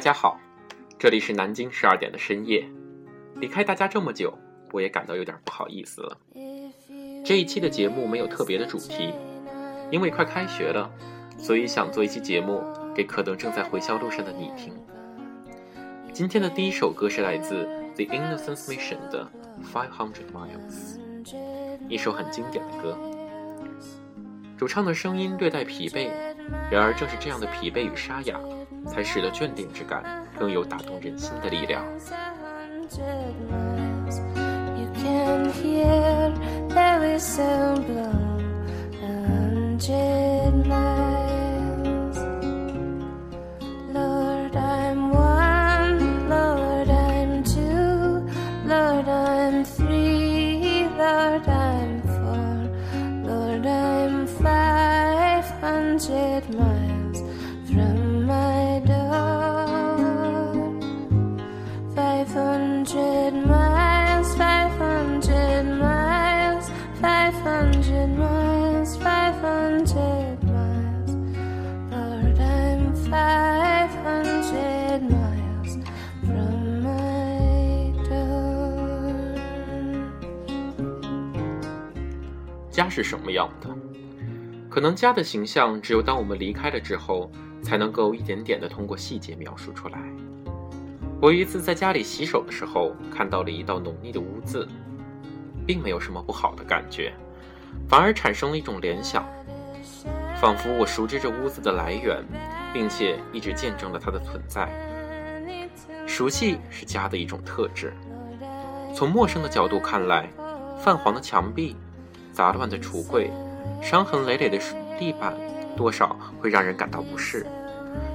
大家好，这里是南京十二点的深夜。离开大家这么久，我也感到有点不好意思了。这一期的节目没有特别的主题，因为快开学了，所以想做一期节目给可能正在回校路上的你听。今天的第一首歌是来自 The Innocence Mission 的《Five Hundred Miles》，一首很经典的歌。主唱的声音略带疲惫，然而正是这样的疲惫与沙哑。才使得眷恋之感更有打动人心的力量。家是什么样的？可能家的形象，只有当我们离开了之后，才能够一点点的通过细节描述出来。我一次在家里洗手的时候，看到了一道浓腻的污渍，并没有什么不好的感觉，反而产生了一种联想，仿佛我熟知这污渍的来源，并且一直见证了它的存在。熟悉是家的一种特质。从陌生的角度看来，泛黄的墙壁。杂乱的橱柜，伤痕累累的地板，多少会让人感到不适，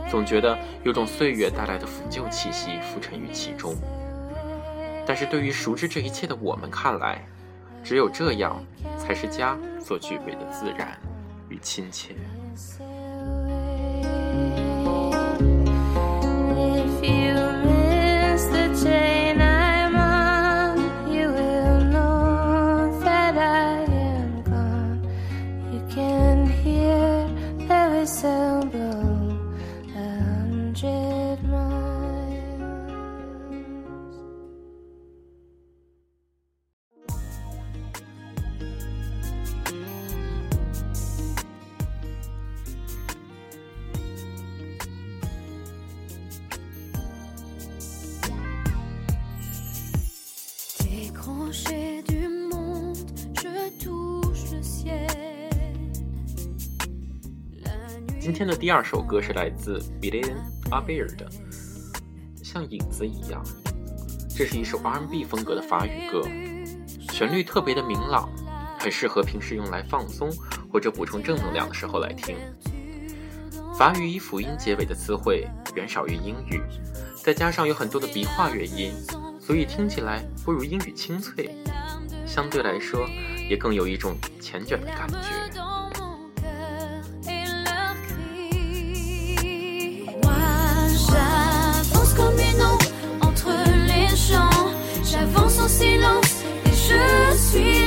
总觉得有种岁月带来的腐旧气息浮沉于其中。但是对于熟知这一切的我们看来，只有这样，才是家所具备的自然与亲切。今天的第二首歌是来自 Billion a b e 的《像影子一样》，这是一首 R&B 风格的法语歌，旋律特别的明朗，很适合平时用来放松或者补充正能量的时候来听。法语以辅音结尾的词汇远少于英语，再加上有很多的鼻化元音，所以听起来不如英语清脆，相对来说也更有一种缱绻的感觉。silence et je suis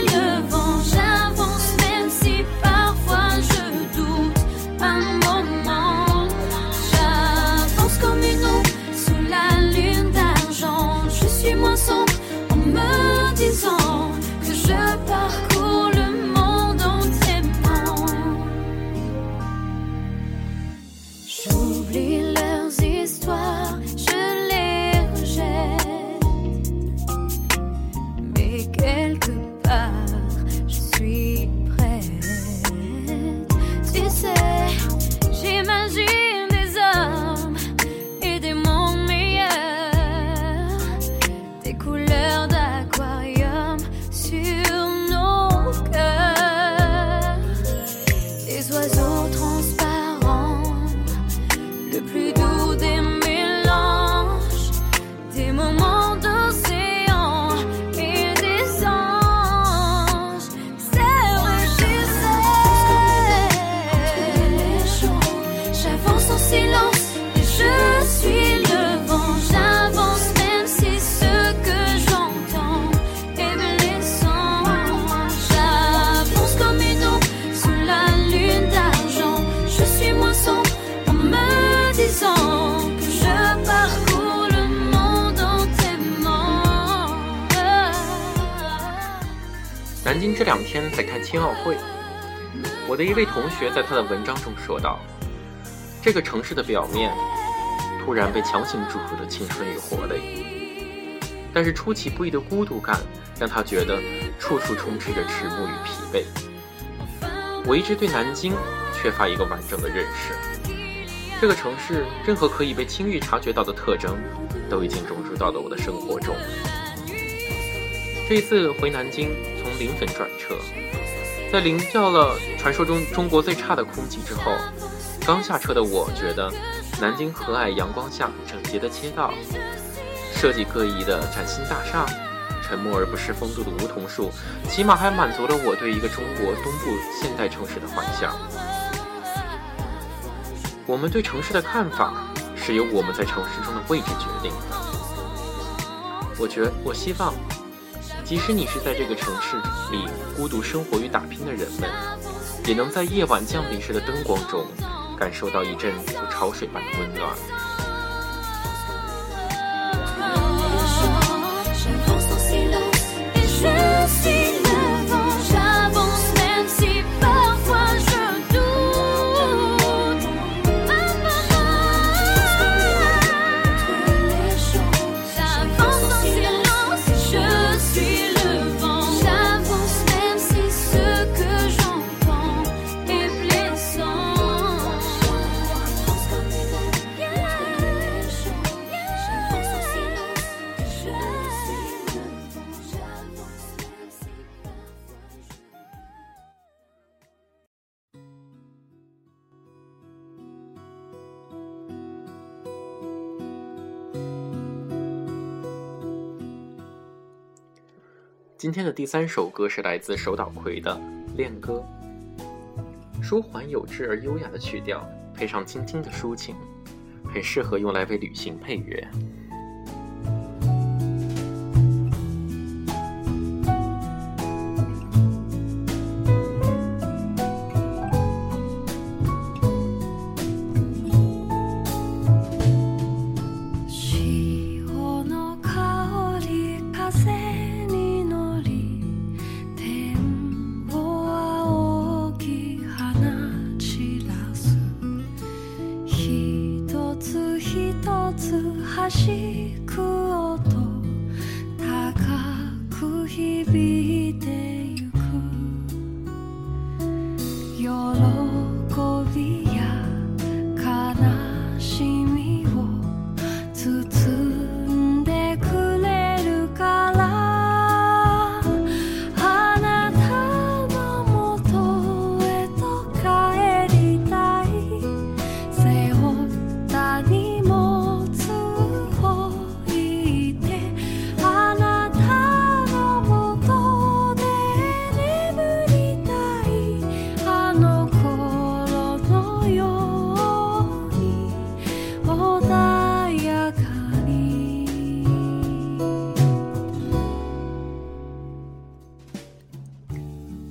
在看青奥会，我的一位同学在他的文章中说道：“这个城市的表面突然被强行注入了青春与活力，但是出其不意的孤独感让他觉得处处充斥着迟暮与疲惫。”我一直对南京缺乏一个完整的认识，这个城市任何可以被轻易察觉到的特征都已经融入到了我的生活中。这一次回南京，从临汾转车，在淋掉了传说中中国最差的空气之后，刚下车的我觉得，南京和蔼阳光下整洁的街道，设计各异的崭新大厦，沉默而不失风度的梧桐树，起码还满足了我对一个中国东部现代城市的幻想。我们对城市的看法是由我们在城市中的位置决定的。我觉，我希望。即使你是在这个城市里孤独生活与打拼的人们，也能在夜晚降临时的灯光中，感受到一阵如潮水般的温暖。今天的第三首歌是来自手岛葵的《恋歌》，舒缓有致而优雅的曲调，配上轻轻的抒情，很适合用来为旅行配乐。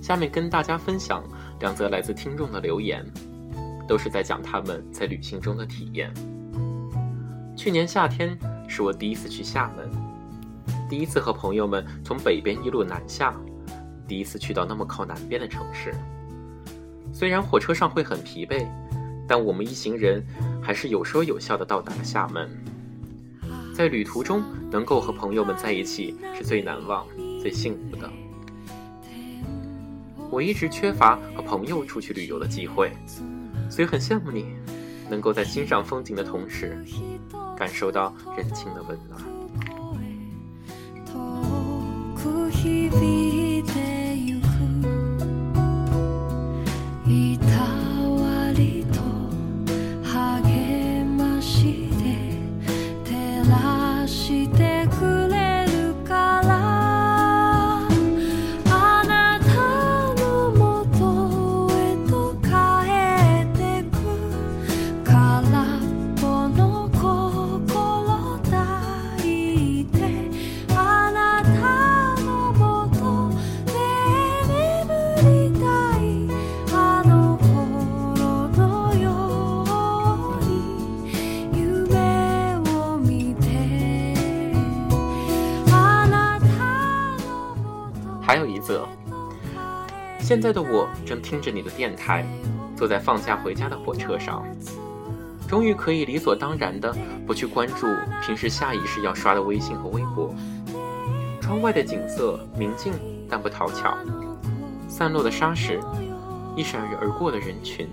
下面跟大家分享两则来自听众的留言，都是在讲他们在旅行中的体验。去年夏天是我第一次去厦门，第一次和朋友们从北边一路南下，第一次去到那么靠南边的城市。虽然火车上会很疲惫，但我们一行人还是有说有笑的到达了厦门。在旅途中能够和朋友们在一起，是最难忘、最幸福的。我一直缺乏和朋友出去旅游的机会，所以很羡慕你，能够在欣赏风景的同时，感受到人情的温暖。还有一则，现在的我正听着你的电台，坐在放假回家的火车上，终于可以理所当然的不去关注平时下意识要刷的微信和微博。窗外的景色明净但不讨巧，散落的沙石，一闪而过的人群，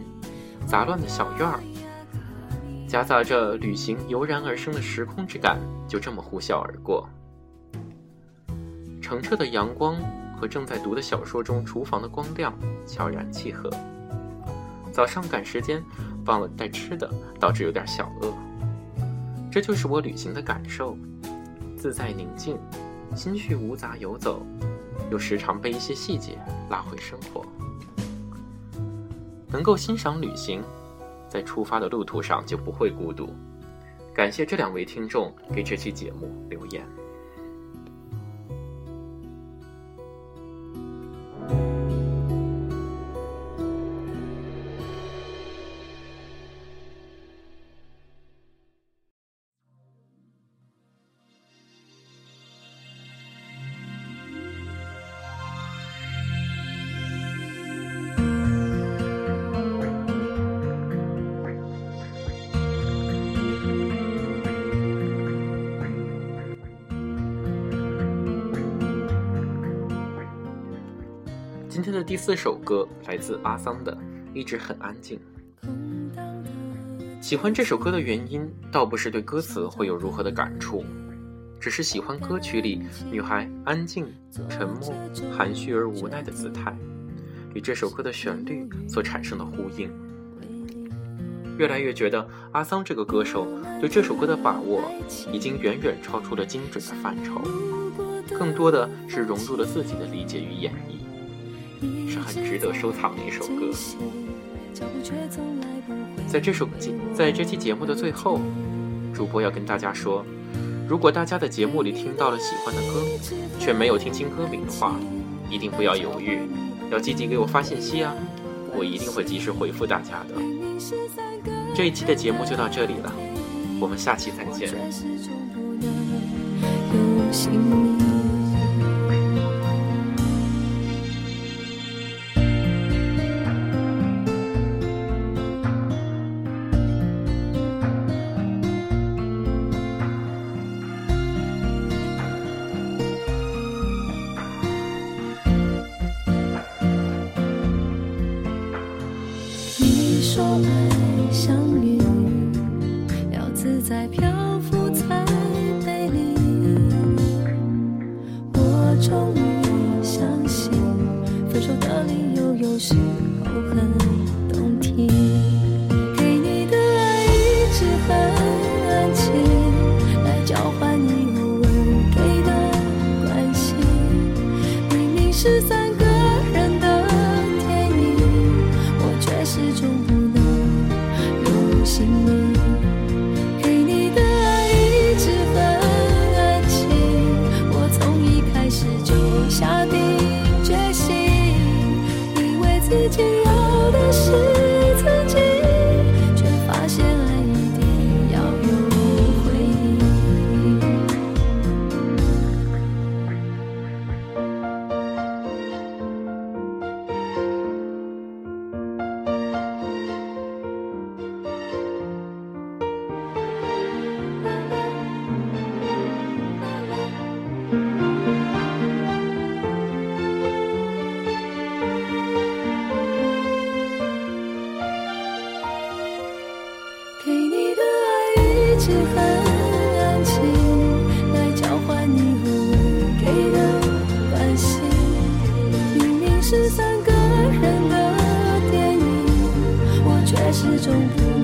杂乱的小院儿，夹杂着旅行油然而生的时空之感，就这么呼啸而过。澄澈的阳光和正在读的小说中厨房的光亮悄然契合。早上赶时间，忘了带吃的，导致有点小饿。这就是我旅行的感受，自在宁静。心绪无杂游走，又时常被一些细节拉回生活。能够欣赏旅行，在出发的路途上就不会孤独。感谢这两位听众给这期节目留言。今天的第四首歌来自阿桑的《一直很安静》。喜欢这首歌的原因，倒不是对歌词会有如何的感触，只是喜欢歌曲里女孩安静、沉默、含蓄而无奈的姿态，与这首歌的旋律所产生的呼应。越来越觉得阿桑这个歌手对这首歌的把握，已经远远超出了精准的范畴，更多的是融入了自己的理解与演绎。是很值得收藏的一首歌。在这首节在这期节目的最后，主播要跟大家说，如果大家的节目里听到了喜欢的歌，却没有听清歌名的话，一定不要犹豫，要积极给我发信息啊！我一定会及时回复大家的。这一期的节目就到这里了，我们下期再见。相遇，要自在漂浮才美丽。我终于相信，分手的理由有时总不